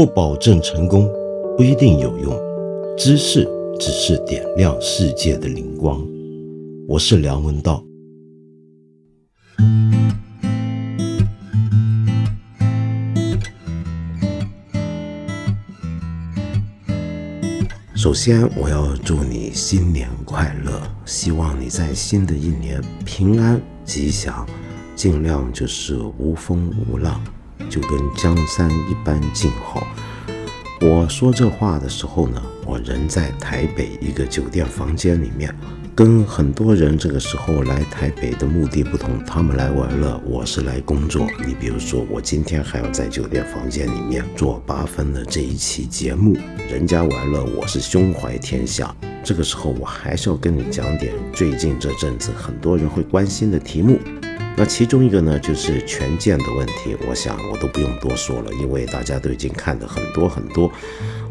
不保证成功，不一定有用。知识只是点亮世界的灵光。我是梁文道。首先，我要祝你新年快乐，希望你在新的一年平安吉祥，尽量就是无风无浪，就跟江山一般静好。我说这话的时候呢，我人在台北一个酒店房间里面。跟很多人这个时候来台北的目的不同，他们来玩乐，我是来工作。你比如说，我今天还要在酒店房间里面做八分的这一期节目，人家玩乐，我是胸怀天下。这个时候，我还是要跟你讲点最近这阵子很多人会关心的题目。那其中一个呢，就是权健的问题。我想我都不用多说了，因为大家都已经看的很多很多。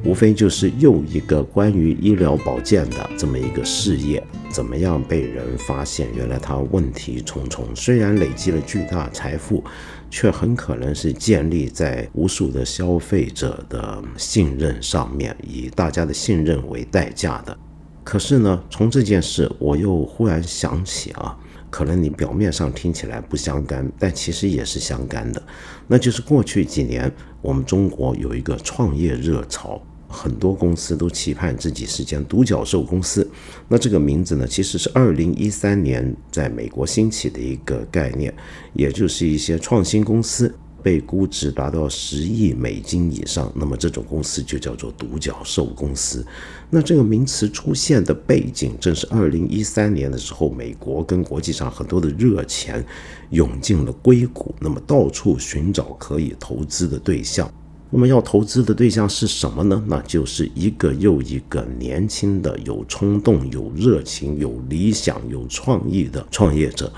无非就是又一个关于医疗保健的这么一个事业，怎么样被人发现？原来它问题重重，虽然累积了巨大财富，却很可能是建立在无数的消费者的信任上面，以大家的信任为代价的。可是呢，从这件事，我又忽然想起啊，可能你表面上听起来不相干，但其实也是相干的，那就是过去几年我们中国有一个创业热潮。很多公司都期盼自己是间独角兽公司，那这个名字呢，其实是二零一三年在美国兴起的一个概念，也就是一些创新公司被估值达到十亿美金以上，那么这种公司就叫做独角兽公司。那这个名词出现的背景，正是二零一三年的时候，美国跟国际上很多的热钱涌进了硅谷，那么到处寻找可以投资的对象。那么要投资的对象是什么呢？那就是一个又一个年轻的、有冲动、有热情、有理想、有创意的创业者。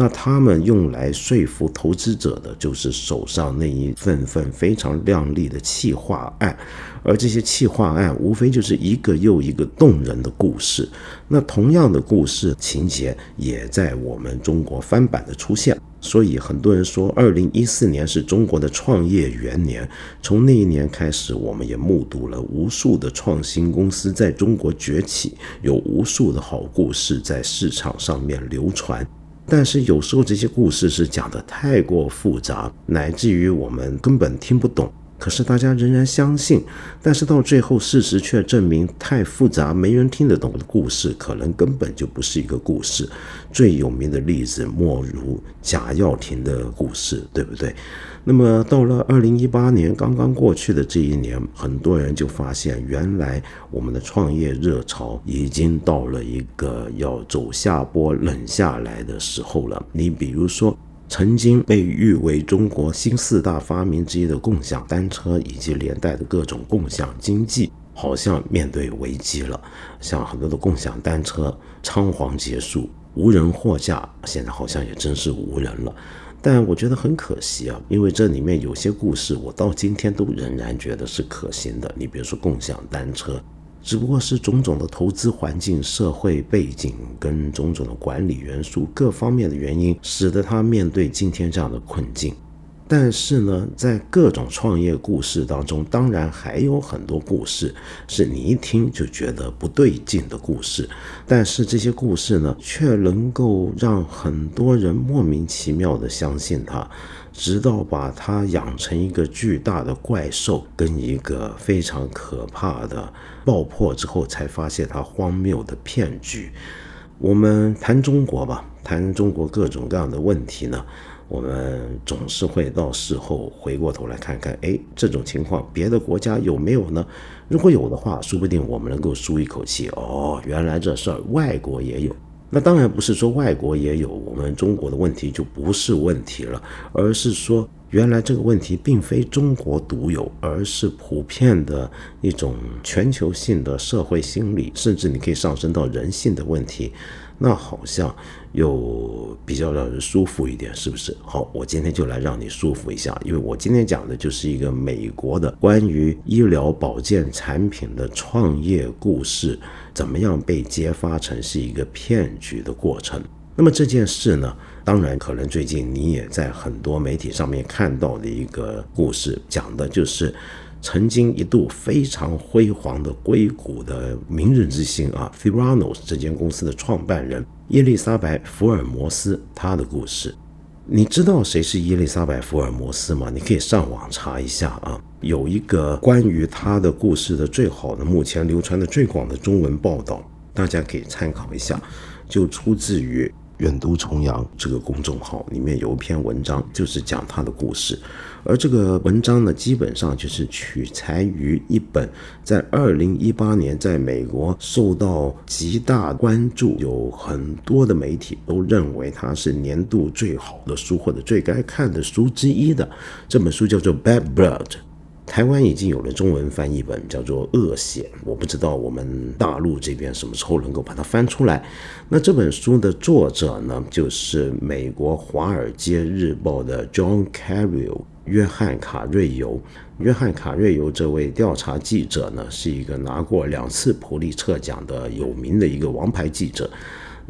那他们用来说服投资者的，就是手上那一份份非常亮丽的企划案。而这些企划案，无非就是一个又一个动人的故事。那同样的故事情节，也在我们中国翻版的出现。所以很多人说，二零一四年是中国的创业元年。从那一年开始，我们也目睹了无数的创新公司在中国崛起，有无数的好故事在市场上面流传。但是有时候这些故事是讲的太过复杂，乃至于我们根本听不懂。可是大家仍然相信，但是到最后，事实却证明太复杂、没人听得懂的故事，可能根本就不是一个故事。最有名的例子莫如贾跃亭的故事，对不对？那么到了二零一八年刚刚过去的这一年，很多人就发现，原来我们的创业热潮已经到了一个要走下坡、冷下来的时候了。你比如说。曾经被誉为中国新四大发明之一的共享单车，以及连带的各种共享经济，好像面对危机了。像很多的共享单车仓皇结束，无人货架，现在好像也真是无人了。但我觉得很可惜啊，因为这里面有些故事，我到今天都仍然觉得是可行的。你比如说共享单车。只不过是种种的投资环境、社会背景跟种种的管理元素各方面的原因，使得他面对今天这样的困境。但是呢，在各种创业故事当中，当然还有很多故事是你一听就觉得不对劲的故事。但是这些故事呢，却能够让很多人莫名其妙的相信他。直到把它养成一个巨大的怪兽，跟一个非常可怕的爆破之后，才发现它荒谬的骗局。我们谈中国吧，谈中国各种各样的问题呢，我们总是会到事后回过头来看看，哎，这种情况别的国家有没有呢？如果有的话，说不定我们能够舒一口气。哦，原来这事儿外国也有。那当然不是说外国也有，我们中国的问题就不是问题了，而是说原来这个问题并非中国独有，而是普遍的一种全球性的社会心理，甚至你可以上升到人性的问题。那好像又比较让人舒服一点，是不是？好，我今天就来让你舒服一下，因为我今天讲的就是一个美国的关于医疗保健产品的创业故事，怎么样被揭发成是一个骗局的过程。那么这件事呢，当然可能最近你也在很多媒体上面看到的一个故事，讲的就是曾经一度非常辉煌的硅谷的明日之星啊，Theranos 这间公司的创办人伊丽莎白·福尔摩斯，她的故事。你知道谁是伊丽莎白·福尔摩斯吗？你可以上网查一下啊，有一个关于她的故事的最好的、目前流传的最广的中文报道，大家可以参考一下，就出自于。远读重阳这个公众号里面有一篇文章，就是讲他的故事，而这个文章呢，基本上就是取材于一本在二零一八年在美国受到极大关注，有很多的媒体都认为它是年度最好的书或者最该看的书之一的这本书，叫做《Bad Blood》。台湾已经有了中文翻译本，叫做《恶血》，我不知道我们大陆这边什么时候能够把它翻出来。那这本书的作者呢，就是美国《华尔街日报》的 John Carroll 约翰·卡瑞尤。约翰·卡瑞尤这位调查记者呢，是一个拿过两次普利策奖的有名的一个王牌记者。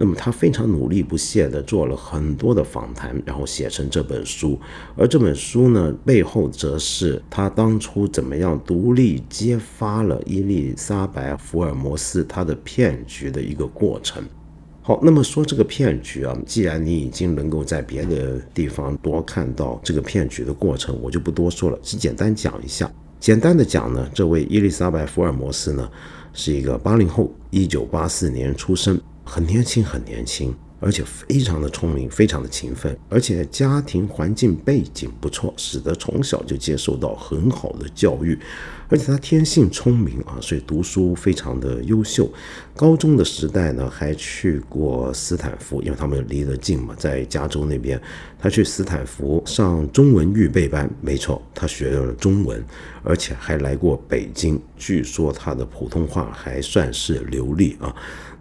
那么他非常努力不懈地做了很多的访谈，然后写成这本书。而这本书呢，背后则是他当初怎么样独立揭发了伊丽莎白·福尔摩斯他的骗局的一个过程。好，那么说这个骗局啊，既然你已经能够在别的地方多看到这个骗局的过程，我就不多说了，只简单讲一下。简单的讲呢，这位伊丽莎白·福尔摩斯呢，是一个八零后，一九八四年出生。很年轻，很年轻，而且非常的聪明，非常的勤奋，而且家庭环境背景不错，使得从小就接受到很好的教育。而且他天性聪明啊，所以读书非常的优秀。高中的时代呢，还去过斯坦福，因为他们离得近嘛，在加州那边。他去斯坦福上中文预备班，没错，他学了中文，而且还来过北京。据说他的普通话还算是流利啊。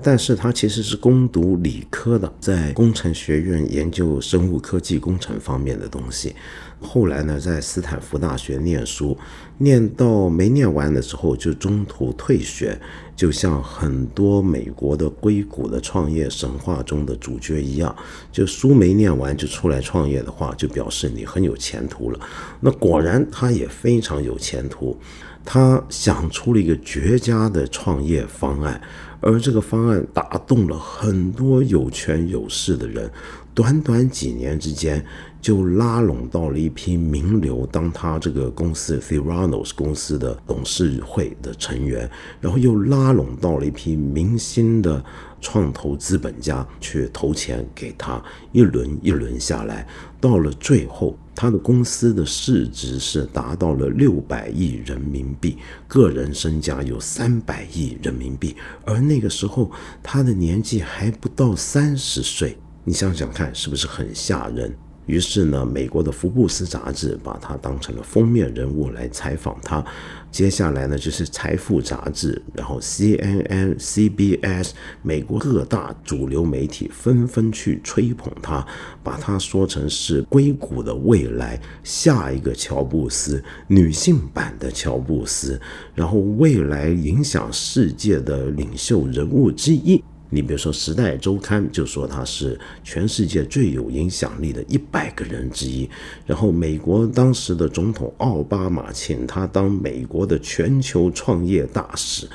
但是他其实是攻读理科的，在工程学院研究生物科技工程方面的东西。后来呢，在斯坦福大学念书，念到没念完的时候就中途退学，就像很多美国的硅谷的创业神话中的主角一样，就书没念完就出来创业的话，就表示你很有前途了。那果然他也非常有前途，他想出了一个绝佳的创业方案，而这个方案打动了很多有权有势的人。短短几年之间，就拉拢到了一批名流，当他这个公司 Theranos 公司的董事会的成员，然后又拉拢到了一批明星的创投资本家去投钱给他，一轮一轮下来，到了最后，他的公司的市值是达到了六百亿人民币，个人身家有三百亿人民币，而那个时候他的年纪还不到三十岁。你想想看，是不是很吓人？于是呢，美国的福布斯杂志把他当成了封面人物来采访他。接下来呢，就是财富杂志，然后 CNN、CBS，美国各大主流媒体纷纷去吹捧他，把他说成是硅谷的未来，下一个乔布斯，女性版的乔布斯，然后未来影响世界的领袖人物之一。你比如说，《时代周刊》就说他是全世界最有影响力的一百个人之一。然后，美国当时的总统奥巴马请他当美国的全球创业大使。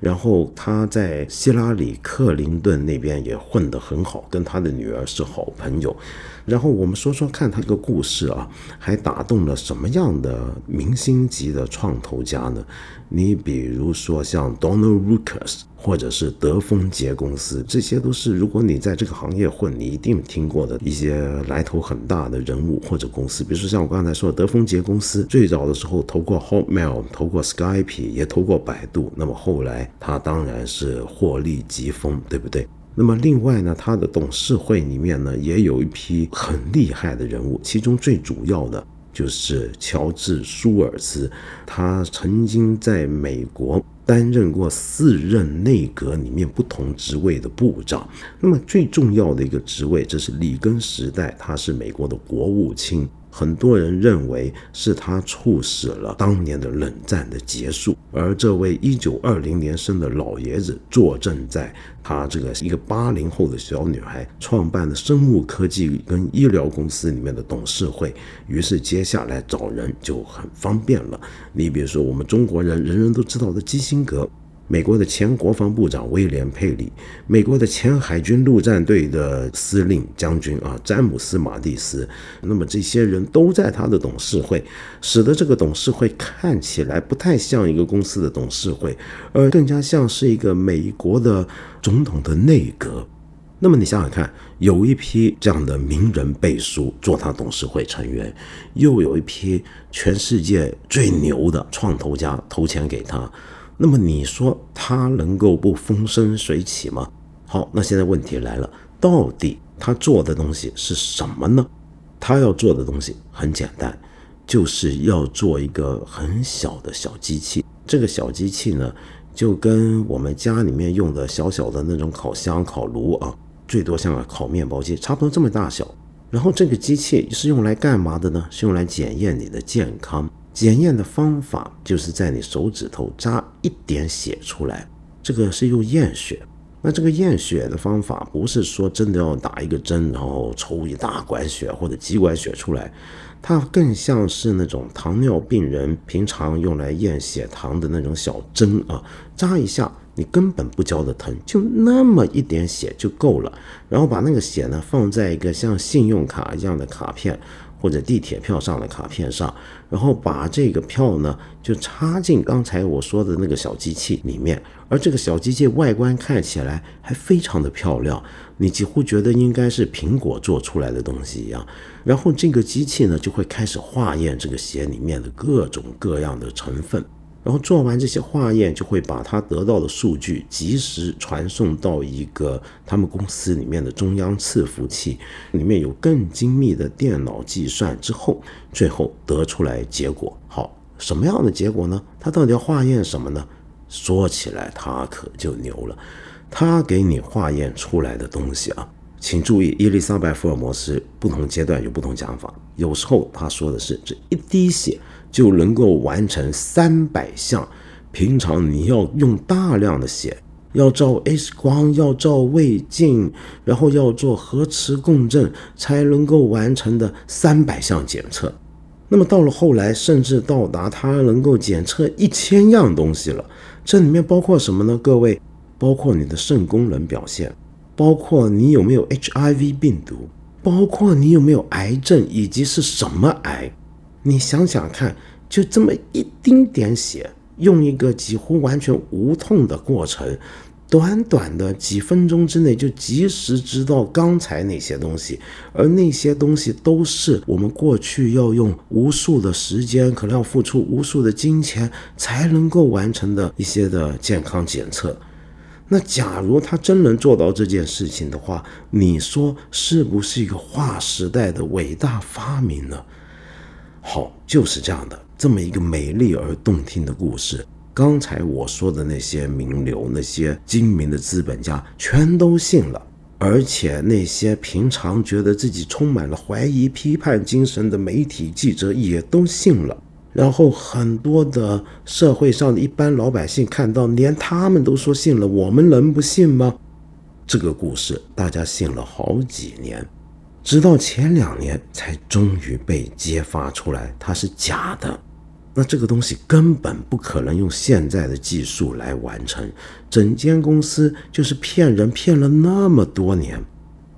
然后，他在希拉里·克林顿那边也混得很好，跟他的女儿是好朋友。然后，我们说说看他这个故事啊，还打动了什么样的明星级的创投家呢？你比如说像 Donald Lucas。或者是德丰杰公司，这些都是如果你在这个行业混，你一定听过的一些来头很大的人物或者公司。比如说像我刚才说的德丰杰公司，最早的时候投过 Hotmail，投过 Skype，也投过百度。那么后来他当然是获利极丰，对不对？那么另外呢，他的董事会里面呢也有一批很厉害的人物，其中最主要的就是乔治舒尔茨，他曾经在美国。担任过四任内阁里面不同职位的部长，那么最重要的一个职位，这是里根时代，他是美国的国务卿。很多人认为是他促使了当年的冷战的结束。而这位一九二零年生的老爷子坐镇在他这个一个八零后的小女孩创办的生物科技跟医疗公司里面的董事会，于是接下来找人就很方便了。你比如说，我们中国人人人都知道的基辛格。美国的前国防部长威廉·佩里，美国的前海军陆战队的司令将军啊，詹姆斯·马蒂斯，那么这些人都在他的董事会，使得这个董事会看起来不太像一个公司的董事会，而更加像是一个美国的总统的内阁。那么你想想看，有一批这样的名人背书做他董事会成员，又有一批全世界最牛的创投家投钱给他。那么你说他能够不风生水起吗？好，那现在问题来了，到底他做的东西是什么呢？他要做的东西很简单，就是要做一个很小的小机器。这个小机器呢，就跟我们家里面用的小小的那种烤箱、烤炉啊，最多像个烤面包机，差不多这么大小。然后这个机器是用来干嘛的呢？是用来检验你的健康。检验的方法就是在你手指头扎一点血出来，这个是用验血。那这个验血的方法不是说真的要打一个针，然后抽一大管血或者几管血出来，它更像是那种糖尿病人平常用来验血糖的那种小针啊，扎一下你根本不觉得疼，就那么一点血就够了。然后把那个血呢放在一个像信用卡一样的卡片。或者地铁票上的卡片上，然后把这个票呢就插进刚才我说的那个小机器里面，而这个小机器外观看起来还非常的漂亮，你几乎觉得应该是苹果做出来的东西一样。然后这个机器呢就会开始化验这个鞋里面的各种各样的成分。然后做完这些化验，就会把他得到的数据及时传送到一个他们公司里面的中央伺服器，里面有更精密的电脑计算之后，最后得出来结果。好，什么样的结果呢？他到底要化验什么呢？说起来他可就牛了，他给你化验出来的东西啊，请注意，伊丽莎白·福尔摩斯不同阶段有不同讲法，有时候他说的是这一滴血。就能够完成三百项，平常你要用大量的血，要照 X 光，要照胃镜，然后要做核磁共振，才能够完成的三百项检测。那么到了后来，甚至到达它能够检测一千样东西了。这里面包括什么呢？各位，包括你的肾功能表现，包括你有没有 HIV 病毒，包括你有没有癌症，以及是什么癌。你想想看，就这么一丁点血，用一个几乎完全无痛的过程，短短的几分钟之内就及时知道刚才那些东西，而那些东西都是我们过去要用无数的时间，可能要付出无数的金钱才能够完成的一些的健康检测。那假如他真能做到这件事情的话，你说是不是一个划时代的伟大发明呢？好，就是这样的，这么一个美丽而动听的故事。刚才我说的那些名流、那些精明的资本家，全都信了，而且那些平常觉得自己充满了怀疑、批判精神的媒体记者也都信了。然后很多的社会上的一般老百姓看到，连他们都说信了，我们能不信吗？这个故事大家信了好几年。直到前两年才终于被揭发出来，它是假的。那这个东西根本不可能用现在的技术来完成，整间公司就是骗人骗了那么多年。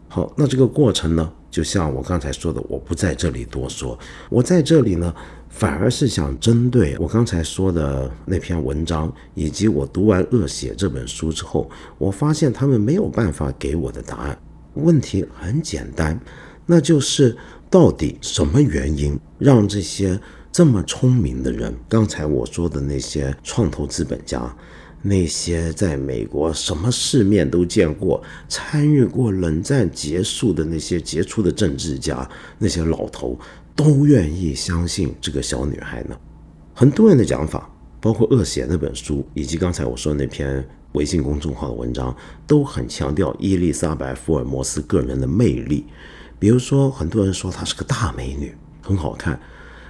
好，那这个过程呢，就像我刚才说的，我不在这里多说。我在这里呢，反而是想针对我刚才说的那篇文章，以及我读完《恶血》这本书之后，我发现他们没有办法给我的答案。问题很简单，那就是到底什么原因让这些这么聪明的人，刚才我说的那些创投资本家，那些在美国什么世面都见过、参与过冷战结束的那些杰出的政治家、那些老头，都愿意相信这个小女孩呢？很多人的讲法，包括《恶血》那本书，以及刚才我说那篇。微信公众号的文章都很强调伊丽莎白·福尔摩斯个人的魅力，比如说，很多人说她是个大美女，很好看。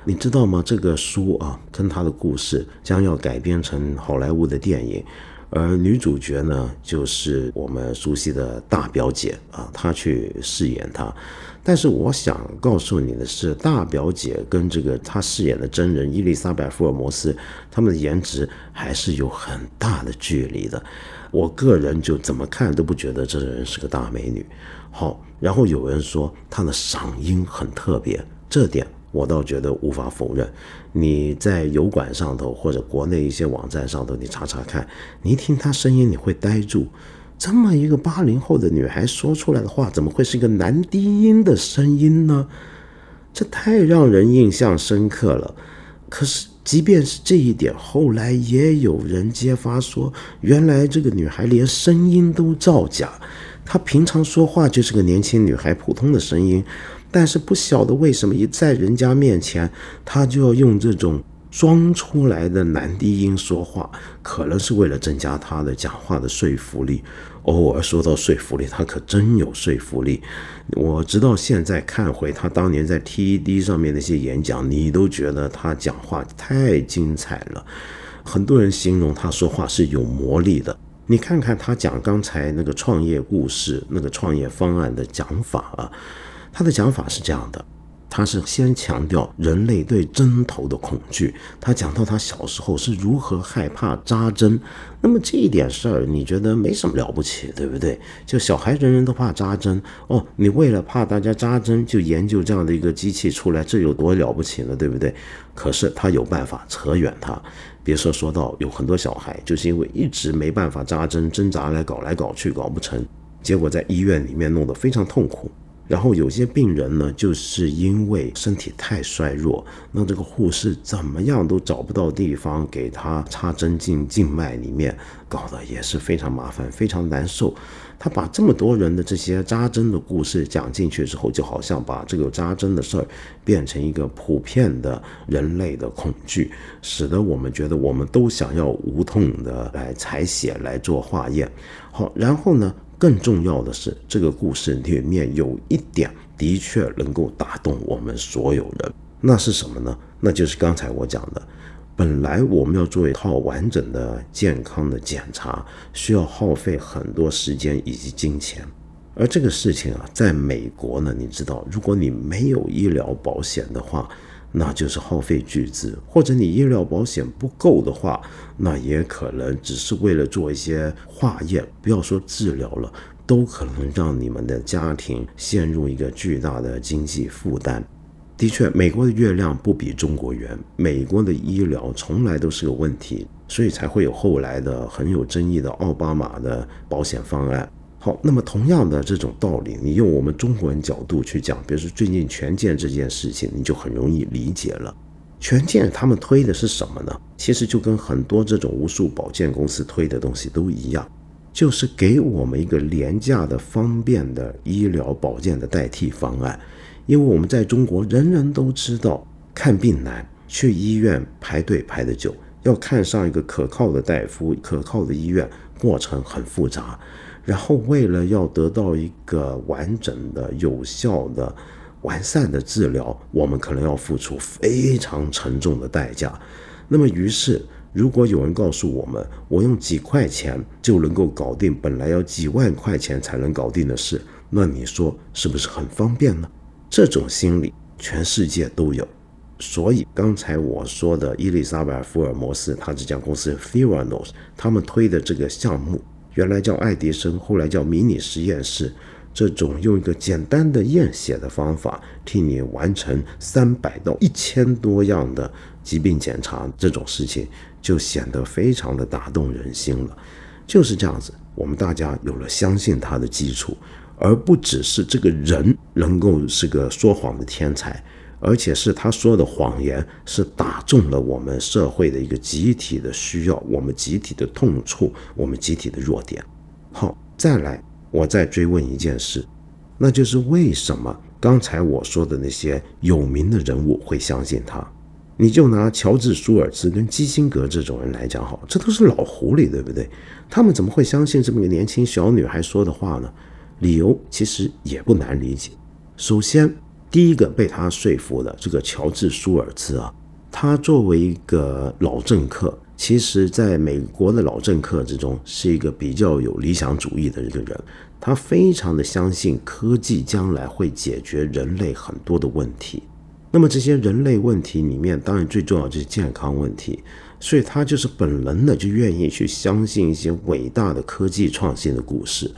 你知道吗？这个书啊，跟她的故事将要改编成好莱坞的电影，而女主角呢，就是我们熟悉的大表姐啊，她去饰演她。但是我想告诉你的是，大表姐跟这个她饰演的真人伊丽莎白·福尔摩斯，他们的颜值还是有很大的距离的。我个人就怎么看都不觉得这人是个大美女。好，然后有人说她的嗓音很特别，这点。我倒觉得无法否认，你在油管上头或者国内一些网站上头，你查查看，你一听她声音，你会呆住。这么一个八零后的女孩说出来的话，怎么会是一个男低音的声音呢？这太让人印象深刻了。可是，即便是这一点，后来也有人揭发说，原来这个女孩连声音都造假，她平常说话就是个年轻女孩普通的声音。但是不晓得为什么一在人家面前，他就要用这种装出来的男低音说话，可能是为了增加他的讲话的说服力。偶尔说到说服力，他可真有说服力。我直到现在看回他当年在 TED 上面那些演讲，你都觉得他讲话太精彩了。很多人形容他说话是有魔力的。你看看他讲刚才那个创业故事、那个创业方案的讲法啊。他的讲法是这样的，他是先强调人类对针头的恐惧。他讲到他小时候是如何害怕扎针，那么这一点事儿你觉得没什么了不起，对不对？就小孩人人都怕扎针哦，你为了怕大家扎针就研究这样的一个机器出来，这有多了不起呢？对不对？可是他有办法扯远他，别说说到有很多小孩就是因为一直没办法扎针，挣扎来搞来搞去搞不成，结果在医院里面弄得非常痛苦。然后有些病人呢，就是因为身体太衰弱，那这个护士怎么样都找不到地方给他插针进静脉里面，搞得也是非常麻烦，非常难受。他把这么多人的这些扎针的故事讲进去之后，就好像把这个扎针的事儿变成一个普遍的人类的恐惧，使得我们觉得我们都想要无痛的来采血来做化验。好，然后呢？更重要的是，这个故事里面有一点的确能够打动我们所有人，那是什么呢？那就是刚才我讲的，本来我们要做一套完整的健康的检查，需要耗费很多时间以及金钱，而这个事情啊，在美国呢，你知道，如果你没有医疗保险的话。那就是耗费巨资，或者你医疗保险不够的话，那也可能只是为了做一些化验，不要说治疗了，都可能让你们的家庭陷入一个巨大的经济负担。的确，美国的月亮不比中国圆，美国的医疗从来都是个问题，所以才会有后来的很有争议的奥巴马的保险方案。好，那么同样的这种道理，你用我们中国人角度去讲，比如说最近权健这件事情，你就很容易理解了。权健他们推的是什么呢？其实就跟很多这种无数保健公司推的东西都一样，就是给我们一个廉价的、方便的医疗保健的代替方案。因为我们在中国人人都知道，看病难，去医院排队排得久，要看上一个可靠的大夫、可靠的医院，过程很复杂。然后，为了要得到一个完整的、有效的、完善的治疗，我们可能要付出非常沉重的代价。那么，于是，如果有人告诉我们，我用几块钱就能够搞定本来要几万块钱才能搞定的事，那你说是不是很方便呢？这种心理，全世界都有。所以，刚才我说的伊丽莎白·福尔摩斯，他这家公司 Theranos，他们推的这个项目。原来叫爱迪生，后来叫迷你实验室。这种用一个简单的验血的方法，替你完成三百到一千多样的疾病检查，这种事情就显得非常的打动人心了。就是这样子，我们大家有了相信他的基础，而不只是这个人能够是个说谎的天才。而且是他说的谎言，是打中了我们社会的一个集体的需要，我们集体的痛处，我们集体的弱点。好，再来，我再追问一件事，那就是为什么刚才我说的那些有名的人物会相信他？你就拿乔治·舒尔茨跟基辛格这种人来讲，好，这都是老狐狸，对不对？他们怎么会相信这么个年轻小女孩说的话呢？理由其实也不难理解。首先，第一个被他说服的这个乔治·舒尔茨啊，他作为一个老政客，其实在美国的老政客之中是一个比较有理想主义的一个人。他非常的相信科技将来会解决人类很多的问题。那么这些人类问题里面，当然最重要就是健康问题。所以他就是本能的就愿意去相信一些伟大的科技创新的故事。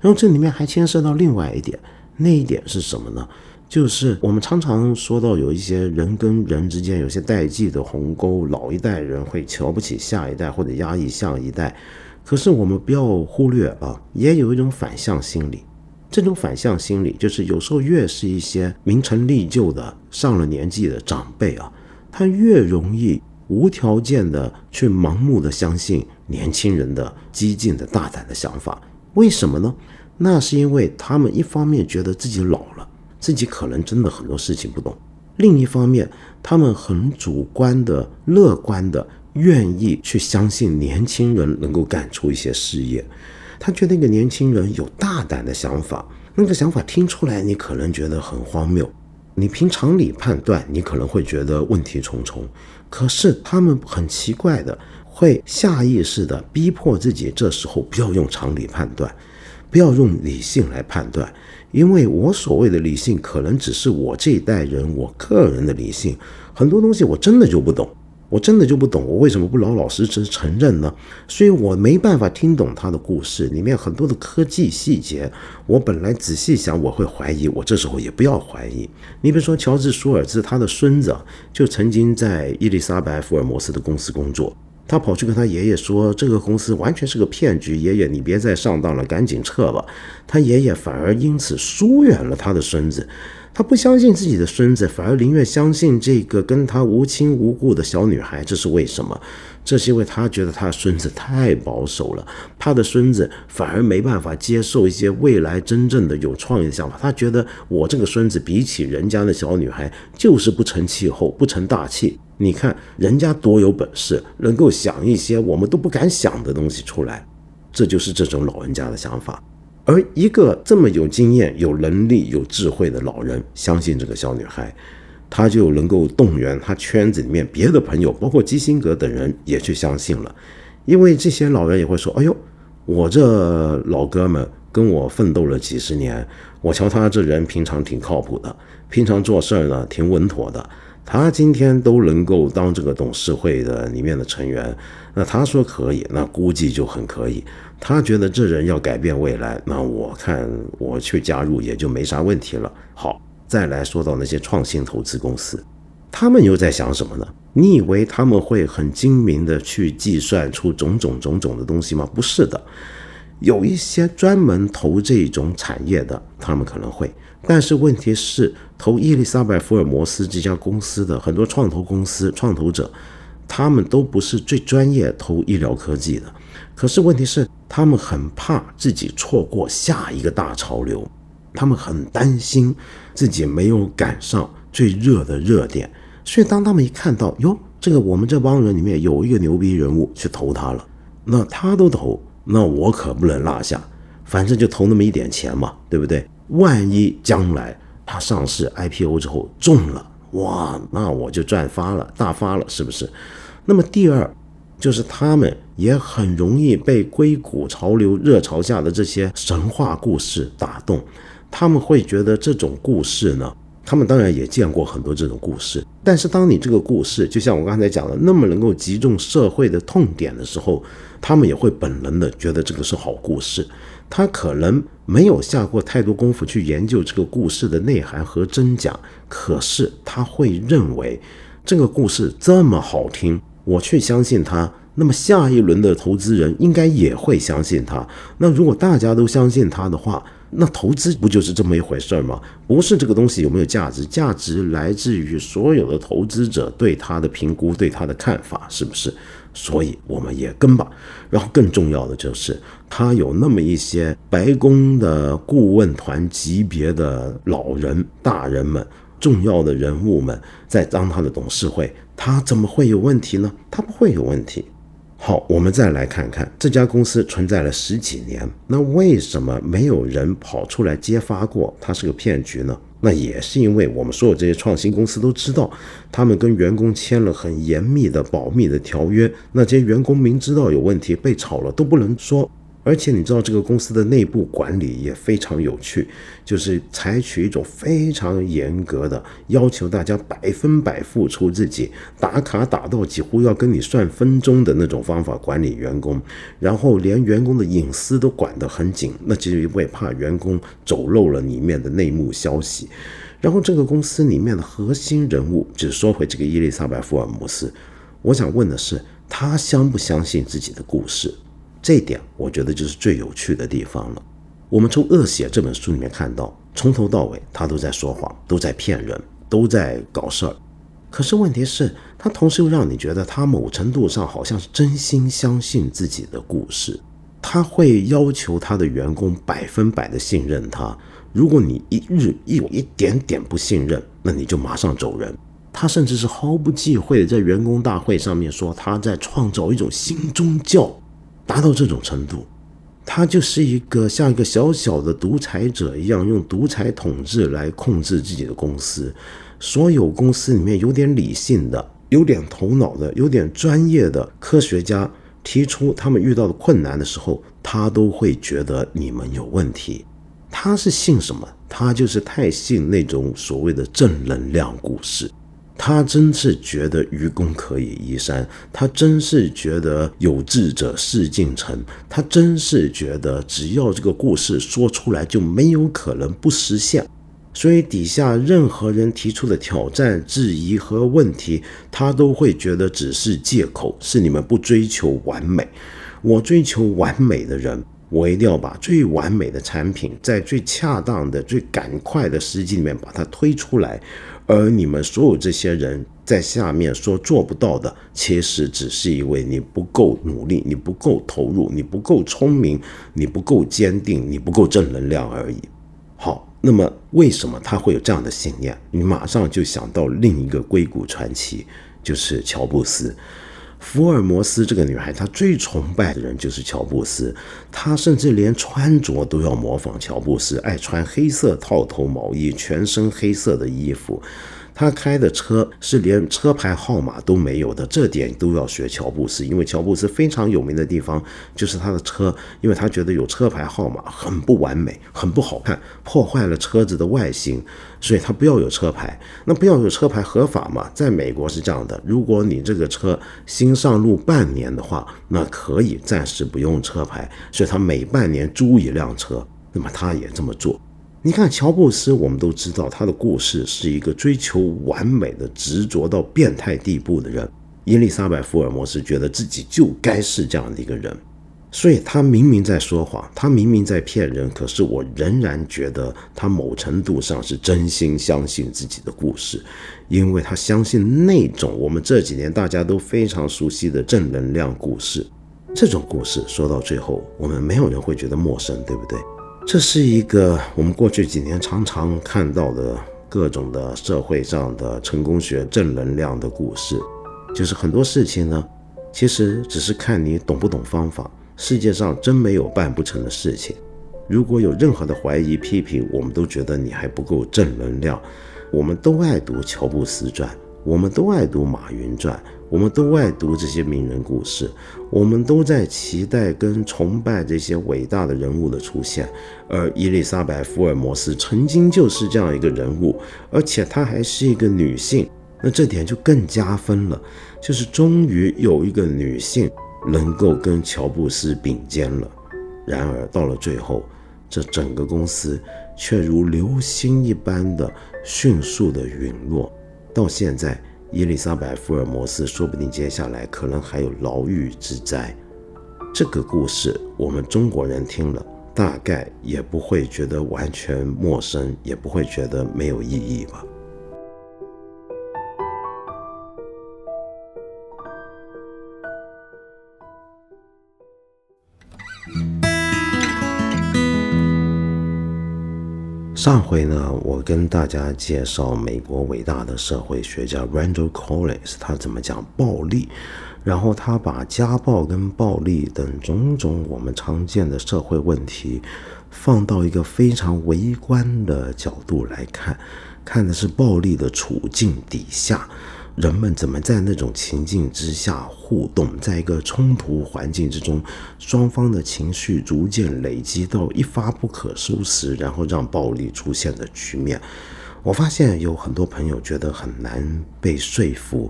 然后这里面还牵涉到另外一点，那一点是什么呢？就是我们常常说到有一些人跟人之间有些代际的鸿沟，老一代人会瞧不起下一代或者压抑下一代。可是我们不要忽略啊，也有一种反向心理。这种反向心理就是有时候越是一些名成利就的上了年纪的长辈啊，他越容易无条件的去盲目的相信年轻人的激进的大胆的想法。为什么呢？那是因为他们一方面觉得自己老了，自己可能真的很多事情不懂；另一方面，他们很主观的、乐观的，愿意去相信年轻人能够干出一些事业。他觉得那个年轻人有大胆的想法，那个想法听出来你可能觉得很荒谬，你凭常理判断，你可能会觉得问题重重。可是他们很奇怪的，会下意识的逼迫自己，这时候不要用常理判断。不要用理性来判断，因为我所谓的理性，可能只是我这一代人我个人的理性。很多东西我真的就不懂，我真的就不懂，我为什么不老老实实承认呢？所以我没办法听懂他的故事里面很多的科技细节。我本来仔细想，我会怀疑，我这时候也不要怀疑。你比如说，乔治·舒尔兹，他的孙子就曾经在伊丽莎白·福尔摩斯的公司工作。他跑去跟他爷爷说：“这个公司完全是个骗局，爷爷你别再上当了，赶紧撤吧。”他爷爷反而因此疏远了他的孙子，他不相信自己的孙子，反而宁愿相信这个跟他无亲无故的小女孩。这是为什么？这是因为他觉得他的孙子太保守了，他的孙子反而没办法接受一些未来真正的有创意的想法。他觉得我这个孙子比起人家的小女孩，就是不成气候，不成大器。你看人家多有本事，能够想一些我们都不敢想的东西出来，这就是这种老人家的想法。而一个这么有经验、有能力、有智慧的老人，相信这个小女孩。他就能够动员他圈子里面别的朋友，包括基辛格等人也去相信了，因为这些老人也会说：“哎呦，我这老哥们跟我奋斗了几十年，我瞧他这人平常挺靠谱的，平常做事儿呢挺稳妥的，他今天都能够当这个董事会的里面的成员，那他说可以，那估计就很可以。他觉得这人要改变未来，那我看我去加入也就没啥问题了。好。”再来说到那些创新投资公司，他们又在想什么呢？你以为他们会很精明的去计算出种种种种的东西吗？不是的，有一些专门投这种产业的，他们可能会，但是问题是，投伊丽莎白福尔摩斯这家公司的很多创投公司创投者，他们都不是最专业投医疗科技的，可是问题是，他们很怕自己错过下一个大潮流。他们很担心自己没有赶上最热的热点，所以当他们一看到哟，这个我们这帮人里面有一个牛逼人物去投他了，那他都投，那我可不能落下，反正就投那么一点钱嘛，对不对？万一将来他上市 IPO 之后中了，哇，那我就赚发了，大发了，是不是？那么第二就是他们也很容易被硅谷潮流热潮下的这些神话故事打动。他们会觉得这种故事呢，他们当然也见过很多这种故事，但是当你这个故事就像我刚才讲的那么能够击中社会的痛点的时候，他们也会本能的觉得这个是好故事。他可能没有下过太多功夫去研究这个故事的内涵和真假，可是他会认为这个故事这么好听，我去相信他，那么下一轮的投资人应该也会相信他。那如果大家都相信他的话，那投资不就是这么一回事儿吗？不是这个东西有没有价值，价值来自于所有的投资者对他的评估、对他的看法，是不是？所以我们也跟吧。然后更重要的就是，他有那么一些白宫的顾问团级别的老人、大人们、重要的人物们在当他的董事会，他怎么会有问题呢？他不会有问题。好，我们再来看看这家公司存在了十几年，那为什么没有人跑出来揭发过它是个骗局呢？那也是因为我们所有这些创新公司都知道，他们跟员工签了很严密的保密的条约。那些员工明知道有问题被炒了都不能说。而且你知道，这个公司的内部管理也非常有趣，就是采取一种非常严格的要求，大家百分百付出自己，打卡打到几乎要跟你算分钟的那种方法管理员工，然后连员工的隐私都管得很紧，那就是因为怕员工走漏了里面的内幕消息。然后这个公司里面的核心人物，就是说回这个伊丽莎白·福尔摩斯，我想问的是，他相不相信自己的故事？这点，我觉得就是最有趣的地方了。我们从《恶血》这本书里面看到，从头到尾他都在说谎，都在骗人，都在搞事儿。可是问题是，他同时又让你觉得他某程度上好像是真心相信自己的故事。他会要求他的员工百分百的信任他。如果你一日一有一点点不信任，那你就马上走人。他甚至是毫不忌讳的在员工大会上面说，他在创造一种新宗教。达到这种程度，他就是一个像一个小小的独裁者一样，用独裁统治来控制自己的公司。所有公司里面有点理性的、有点头脑的、有点专业的科学家提出他们遇到的困难的时候，他都会觉得你们有问题。他是信什么？他就是太信那种所谓的正能量故事。他真是觉得愚公可以移山，他真是觉得有志者事竟成，他真是觉得只要这个故事说出来就没有可能不实现。所以底下任何人提出的挑战、质疑和问题，他都会觉得只是借口，是你们不追求完美。我追求完美的人，我一定要把最完美的产品在最恰当的、最赶快的时机里面把它推出来。而你们所有这些人在下面说做不到的，其实只是因为你不够努力，你不够投入，你不够聪明，你不够坚定，你不够正能量而已。好，那么为什么他会有这样的信念？你马上就想到另一个硅谷传奇，就是乔布斯。福尔摩斯这个女孩，她最崇拜的人就是乔布斯，她甚至连穿着都要模仿乔布斯，爱穿黑色套头毛衣，全身黑色的衣服。他开的车是连车牌号码都没有的，这点都要学乔布斯，因为乔布斯非常有名的地方就是他的车，因为他觉得有车牌号码很不完美，很不好看，破坏了车子的外形，所以他不要有车牌。那不要有车牌合法嘛？在美国是这样的，如果你这个车新上路半年的话，那可以暂时不用车牌，所以他每半年租一辆车，那么他也这么做。你看乔布斯，我们都知道他的故事是一个追求完美的、执着到变态地步的人。伊丽莎白·福尔摩斯觉得自己就该是这样的一个人，所以他明明在说谎，他明明在骗人，可是我仍然觉得他某程度上是真心相信自己的故事，因为他相信那种我们这几年大家都非常熟悉的正能量故事。这种故事说到最后，我们没有人会觉得陌生，对不对？这是一个我们过去几年常常看到的各种的社会上的成功学正能量的故事，就是很多事情呢，其实只是看你懂不懂方法。世界上真没有办不成的事情。如果有任何的怀疑批评，我们都觉得你还不够正能量。我们都爱读乔布斯传，我们都爱读马云传。我们都爱读这些名人故事，我们都在期待跟崇拜这些伟大的人物的出现。而伊丽莎白·福尔摩斯曾经就是这样一个人物，而且她还是一个女性，那这点就更加分了。就是终于有一个女性能够跟乔布斯并肩了。然而到了最后，这整个公司却如流星一般的迅速的陨落，到现在。伊丽莎白·福尔摩斯说不定接下来可能还有牢狱之灾。这个故事我们中国人听了，大概也不会觉得完全陌生，也不会觉得没有意义吧。上回呢，我跟大家介绍美国伟大的社会学家 Randall Collins，他怎么讲暴力，然后他把家暴跟暴力等种种我们常见的社会问题，放到一个非常微观的角度来看，看的是暴力的处境底下。人们怎么在那种情境之下互动，在一个冲突环境之中，双方的情绪逐渐累积到一发不可收拾，然后让暴力出现的局面？我发现有很多朋友觉得很难被说服。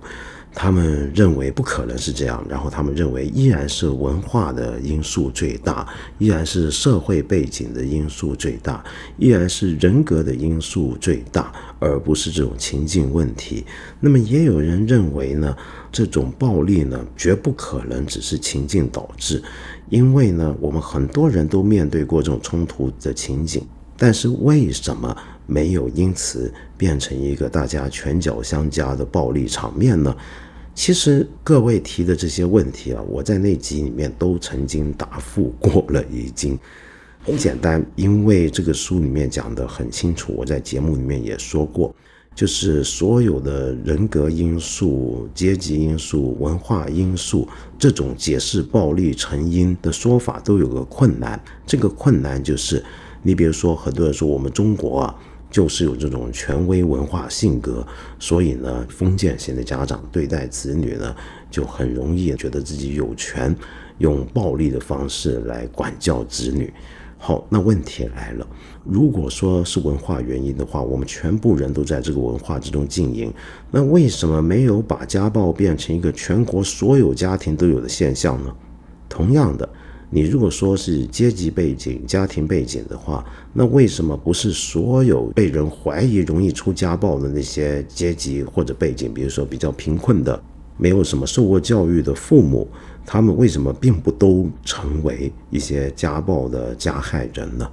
他们认为不可能是这样，然后他们认为依然是文化的因素最大，依然是社会背景的因素最大，依然是人格的因素最大，而不是这种情境问题。那么也有人认为呢，这种暴力呢，绝不可能只是情境导致，因为呢，我们很多人都面对过这种冲突的情景，但是为什么没有因此变成一个大家拳脚相加的暴力场面呢？其实各位提的这些问题啊，我在那集里面都曾经答复过了，已经很简单，因为这个书里面讲的很清楚，我在节目里面也说过，就是所有的人格因素、阶级因素、文化因素这种解释暴力成因的说法都有个困难，这个困难就是，你比如说很多人说我们中国啊。就是有这种权威文化性格，所以呢，封建型的家长对待子女呢，就很容易觉得自己有权用暴力的方式来管教子女。好，那问题来了，如果说是文化原因的话，我们全部人都在这个文化之中经营，那为什么没有把家暴变成一个全国所有家庭都有的现象呢？同样的。你如果说是阶级背景、家庭背景的话，那为什么不是所有被人怀疑容易出家暴的那些阶级或者背景，比如说比较贫困的、没有什么受过教育的父母，他们为什么并不都成为一些家暴的加害人呢？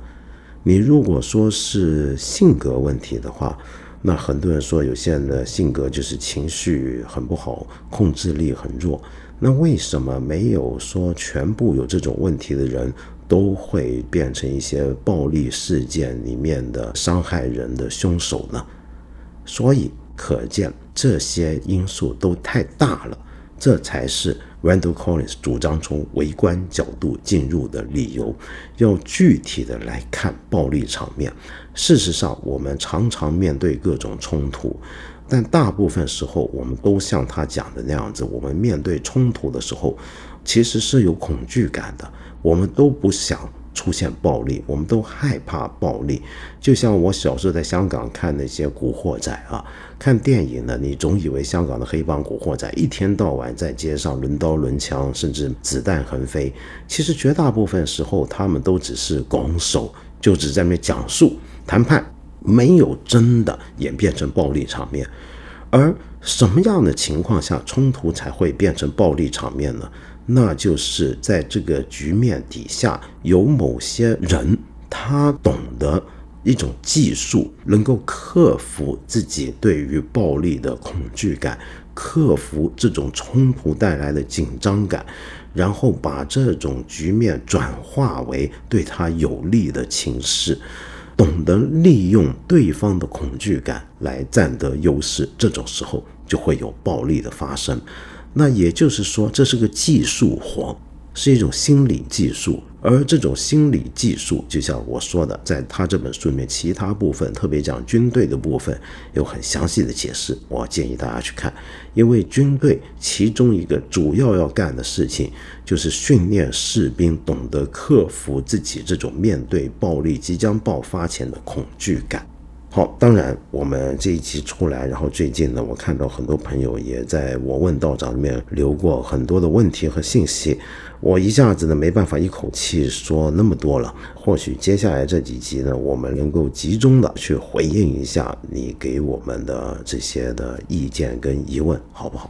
你如果说是性格问题的话，那很多人说有些人的性格就是情绪很不好，控制力很弱。那为什么没有说全部有这种问题的人都会变成一些暴力事件里面的伤害人的凶手呢？所以可见这些因素都太大了，这才是 Randall Collins 主张从微观角度进入的理由，要具体的来看暴力场面。事实上，我们常常面对各种冲突。但大部分时候，我们都像他讲的那样子，我们面对冲突的时候，其实是有恐惧感的。我们都不想出现暴力，我们都害怕暴力。就像我小时候在香港看那些古惑仔啊，看电影呢，你总以为香港的黑帮古惑仔一天到晚在街上抡刀抡枪，甚至子弹横飞。其实绝大部分时候，他们都只是拱手，就只在那讲述谈判。没有真的演变成暴力场面，而什么样的情况下冲突才会变成暴力场面呢？那就是在这个局面底下，有某些人他懂得一种技术，能够克服自己对于暴力的恐惧感，克服这种冲突带来的紧张感，然后把这种局面转化为对他有利的情势。懂得利用对方的恐惧感来占得优势，这种时候就会有暴力的发生。那也就是说，这是个技术活。是一种心理技术，而这种心理技术，就像我说的，在他这本书里面，其他部分特别讲军队的部分有很详细的解释。我建议大家去看，因为军队其中一个主要要干的事情，就是训练士兵懂得克服自己这种面对暴力即将爆发前的恐惧感。好，当然，我们这一期出来，然后最近呢，我看到很多朋友也在我问道长里面留过很多的问题和信息，我一下子呢没办法一口气说那么多了。或许接下来这几集呢，我们能够集中的去回应一下你给我们的这些的意见跟疑问，好不好？